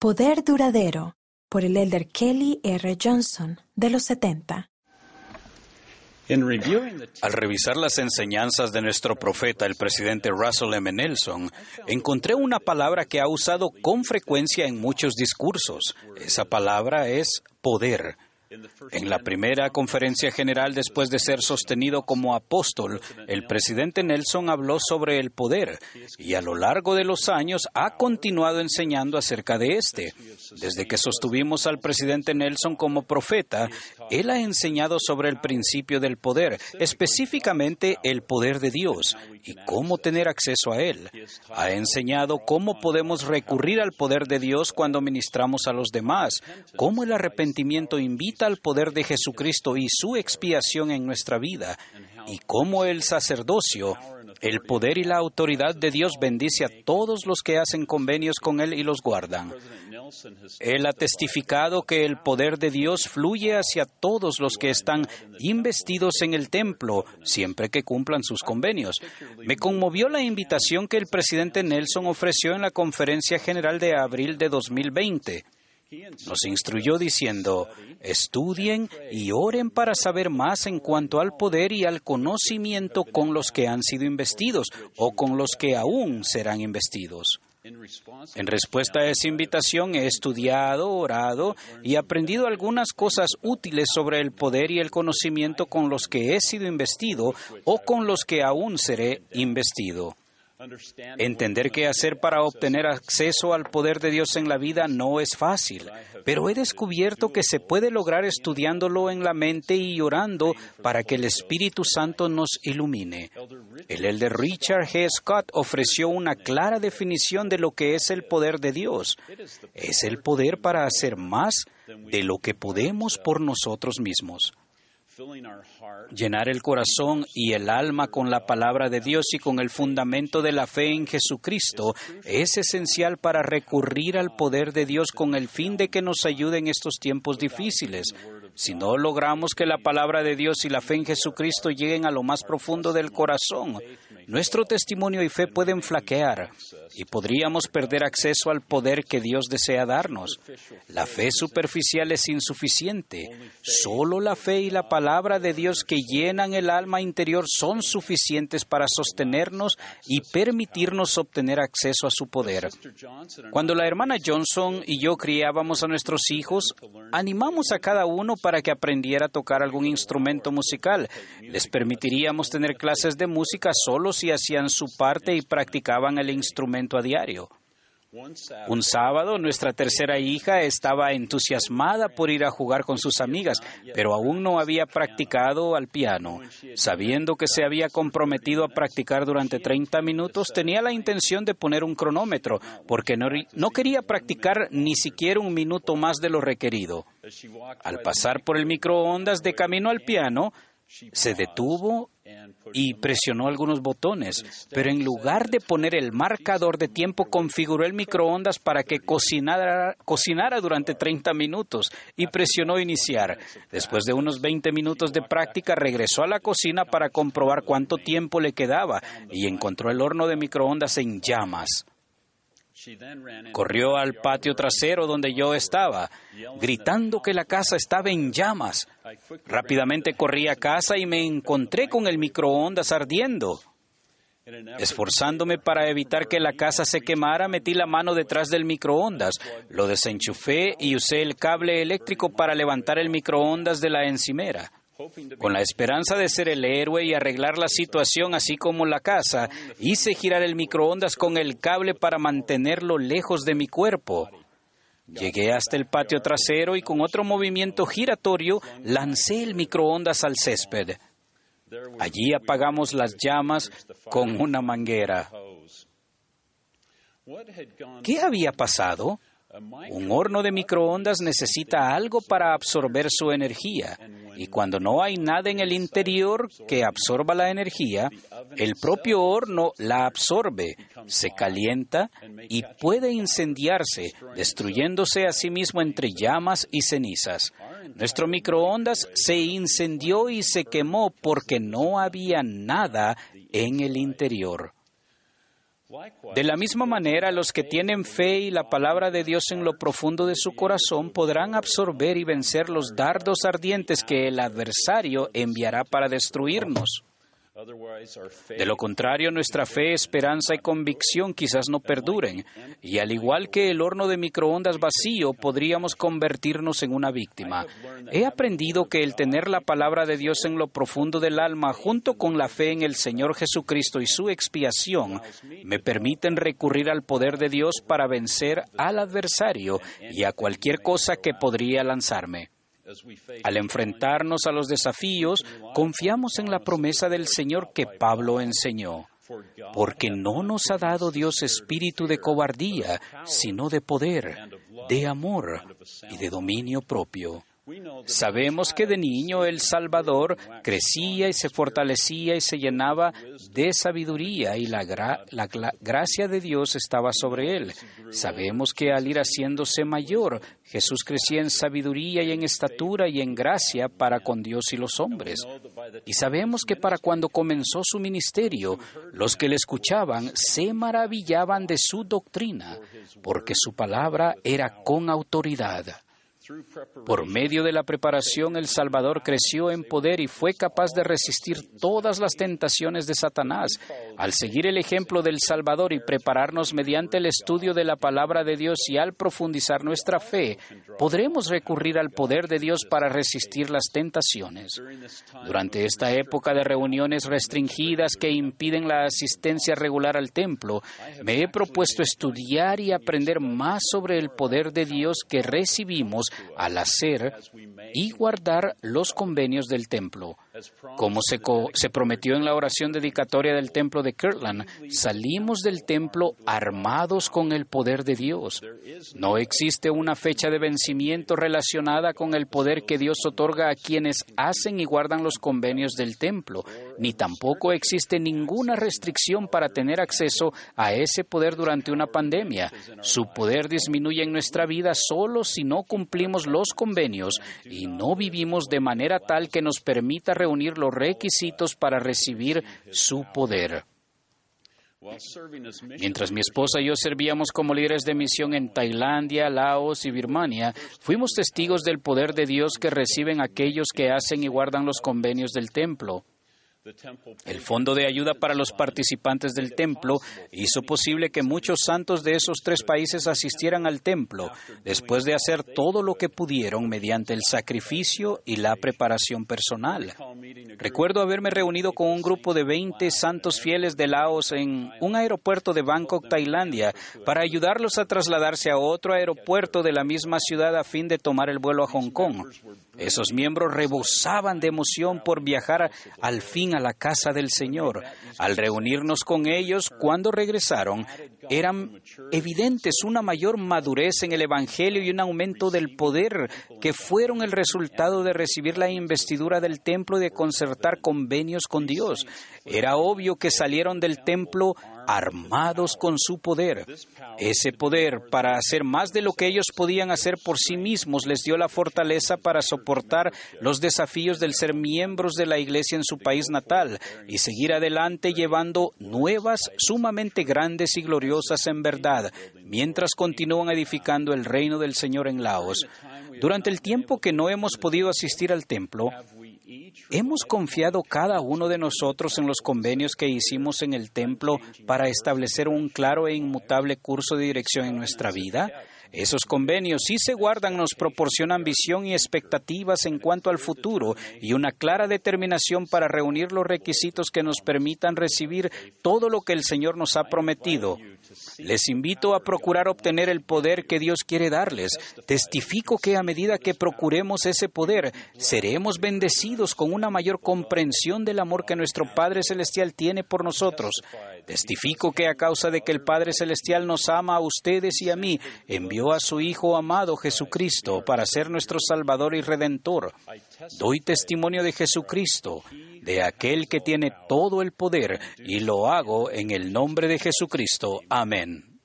Poder Duradero por el elder Kelly R. Johnson de los 70. Al revisar las enseñanzas de nuestro profeta, el presidente Russell M. Nelson, encontré una palabra que ha usado con frecuencia en muchos discursos. Esa palabra es poder. En la primera conferencia general después de ser sostenido como apóstol, el presidente Nelson habló sobre el poder y a lo largo de los años ha continuado enseñando acerca de este. Desde que sostuvimos al presidente Nelson como profeta, él ha enseñado sobre el principio del poder, específicamente el poder de Dios y cómo tener acceso a él. Ha enseñado cómo podemos recurrir al poder de Dios cuando ministramos a los demás, cómo el arrepentimiento invita al poder de Jesucristo y su expiación en nuestra vida, y cómo el sacerdocio, el poder y la autoridad de Dios bendice a todos los que hacen convenios con Él y los guardan. Él ha testificado que el poder de Dios fluye hacia todos los que están investidos en el templo, siempre que cumplan sus convenios. Me conmovió la invitación que el presidente Nelson ofreció en la Conferencia General de abril de 2020. Nos instruyó diciendo, estudien y oren para saber más en cuanto al poder y al conocimiento con los que han sido investidos o con los que aún serán investidos. En respuesta a esa invitación he estudiado, orado y aprendido algunas cosas útiles sobre el poder y el conocimiento con los que he sido investido o con los que aún seré investido. Entender qué hacer para obtener acceso al poder de Dios en la vida no es fácil, pero he descubierto que se puede lograr estudiándolo en la mente y orando para que el Espíritu Santo nos ilumine. El elder Richard G. Scott ofreció una clara definición de lo que es el poder de Dios. Es el poder para hacer más de lo que podemos por nosotros mismos. Llenar el corazón y el alma con la palabra de Dios y con el fundamento de la fe en Jesucristo es esencial para recurrir al poder de Dios con el fin de que nos ayude en estos tiempos difíciles. Si no logramos que la palabra de Dios y la fe en Jesucristo lleguen a lo más profundo del corazón, nuestro testimonio y fe pueden flaquear y podríamos perder acceso al poder que Dios desea darnos. La fe superficial es insuficiente. Solo la fe y la palabra de Dios que llenan el alma interior son suficientes para sostenernos y permitirnos obtener acceso a su poder. Cuando la hermana Johnson y yo criábamos a nuestros hijos, animamos a cada uno para que aprendiera a tocar algún instrumento musical. Les permitiríamos tener clases de música solo si hacían su parte y practicaban el instrumento a diario. Un sábado nuestra tercera hija estaba entusiasmada por ir a jugar con sus amigas, pero aún no había practicado al piano. Sabiendo que se había comprometido a practicar durante 30 minutos, tenía la intención de poner un cronómetro, porque no, no quería practicar ni siquiera un minuto más de lo requerido. Al pasar por el microondas de camino al piano, se detuvo y presionó algunos botones, pero en lugar de poner el marcador de tiempo, configuró el microondas para que cocinara, durante 30 minutos y presionó iniciar. Después de unos 20 minutos de práctica, regresó a la cocina para comprobar cuánto tiempo le quedaba y encontró el horno de microondas en llamas. Corrió al patio trasero donde yo estaba, gritando que la casa estaba en llamas. Rápidamente corrí a casa y me encontré con el microondas ardiendo. Esforzándome para evitar que la casa se quemara, metí la mano detrás del microondas, lo desenchufé y usé el cable eléctrico para levantar el microondas de la encimera. Con la esperanza de ser el héroe y arreglar la situación así como la casa, hice girar el microondas con el cable para mantenerlo lejos de mi cuerpo. Llegué hasta el patio trasero y con otro movimiento giratorio lancé el microondas al césped. Allí apagamos las llamas con una manguera. ¿Qué había pasado? Un horno de microondas necesita algo para absorber su energía y cuando no hay nada en el interior que absorba la energía, el propio horno la absorbe, se calienta y puede incendiarse, destruyéndose a sí mismo entre llamas y cenizas. Nuestro microondas se incendió y se quemó porque no había nada en el interior. De la misma manera, los que tienen fe y la palabra de Dios en lo profundo de su corazón podrán absorber y vencer los dardos ardientes que el adversario enviará para destruirnos. De lo contrario, nuestra fe, esperanza y convicción quizás no perduren, y al igual que el horno de microondas vacío, podríamos convertirnos en una víctima. He aprendido que el tener la palabra de Dios en lo profundo del alma, junto con la fe en el Señor Jesucristo y su expiación, me permiten recurrir al poder de Dios para vencer al adversario y a cualquier cosa que podría lanzarme. Al enfrentarnos a los desafíos, confiamos en la promesa del Señor que Pablo enseñó, porque no nos ha dado Dios espíritu de cobardía, sino de poder, de amor y de dominio propio. Sabemos que de niño el Salvador crecía y se fortalecía y se llenaba de sabiduría y la, gracia de Dios estaba sobre él. Sabemos que al ir haciéndose mayor, Jesús crecía en sabiduría y en estatura y en gracia para con Dios y los hombres. Y sabemos que para cuando comenzó su ministerio, los que le escuchaban se maravillaban de su doctrina, porque su palabra era con autoridad. Por medio de la preparación, el Salvador creció en poder y fue capaz de resistir todas las tentaciones de Satanás. Al seguir el ejemplo del Salvador y prepararnos mediante el estudio de la palabra de Dios y al profundizar nuestra fe, podremos recurrir al poder de Dios para resistir las tentaciones. Durante esta época de reuniones restringidas que impiden la asistencia regular al templo, me he propuesto estudiar y aprender más sobre el poder de Dios que recibimos al hacer y guardar los convenios del templo. Como se, prometió en la oración dedicatoria del templo de Kirtland, salimos del templo armados con el poder de Dios. No existe una fecha de vencimiento relacionada con el poder que Dios otorga a quienes hacen y guardan los convenios del templo, ni tampoco existe ninguna restricción para tener acceso a ese poder durante una pandemia. Su poder disminuye en nuestra vida solo si no cumplimos los convenios y no vivimos de manera tal que nos permita reunir los requisitos para recibir su poder. Mientras mi esposa y yo servíamos como líderes de misión en Tailandia, Laos y Birmania, fuimos testigos del poder de Dios que reciben aquellos que hacen y guardan los convenios del templo. El Fondo de Ayuda para los participantes del templo hizo posible que muchos santos de esos tres países asistieran al templo después de hacer todo lo que pudieron mediante el sacrificio y la preparación personal. Recuerdo haberme reunido con un grupo de 20 santos fieles de Laos en un aeropuerto de Bangkok, Tailandia, para ayudarlos a trasladarse a otro aeropuerto de la misma ciudad a fin de tomar el vuelo a Hong Kong. Esos miembros rebosaban de emoción por viajar al fin a la casa del Señor. Al reunirnos con ellos, cuando regresaron, eran evidentes una mayor madurez en el Evangelio y un aumento del poder que fueron el resultado de recibir la investidura del templo y de concertar convenios con Dios. Era obvio que salieron del templo armados con su poder. Ese poder para hacer más de lo que ellos podían hacer por sí mismos les dio la fortaleza para soportar los desafíos del ser miembros de la iglesia en su país natal y seguir adelante llevando nuevas sumamente grandes y gloriosas en verdad, mientras continúan edificando el reino del Señor en Laos. Durante el tiempo que no hemos podido asistir al templo, ¿Hemos confiado cada uno de nosotros en los convenios que hicimos en el templo para establecer un claro e inmutable curso de dirección en nuestra vida? Esos convenios, si se guardan, nos proporcionan visión y expectativas en cuanto al futuro y una clara determinación para reunir los requisitos que nos permitan recibir todo lo que el Señor nos ha prometido. Les invito a procurar obtener el poder que Dios quiere darles. Testifico que a medida que procuremos ese poder, seremos bendecidos con una mayor comprensión del amor que nuestro Padre Celestial tiene por nosotros. Testifico que a causa de que el Padre Celestial nos ama a ustedes y a mí, envió a su Hijo amado Jesucristo para ser nuestro Salvador y Redentor. Doy testimonio de Jesucristo, de aquel que tiene todo el poder, y lo hago en el nombre de Jesucristo. Amén.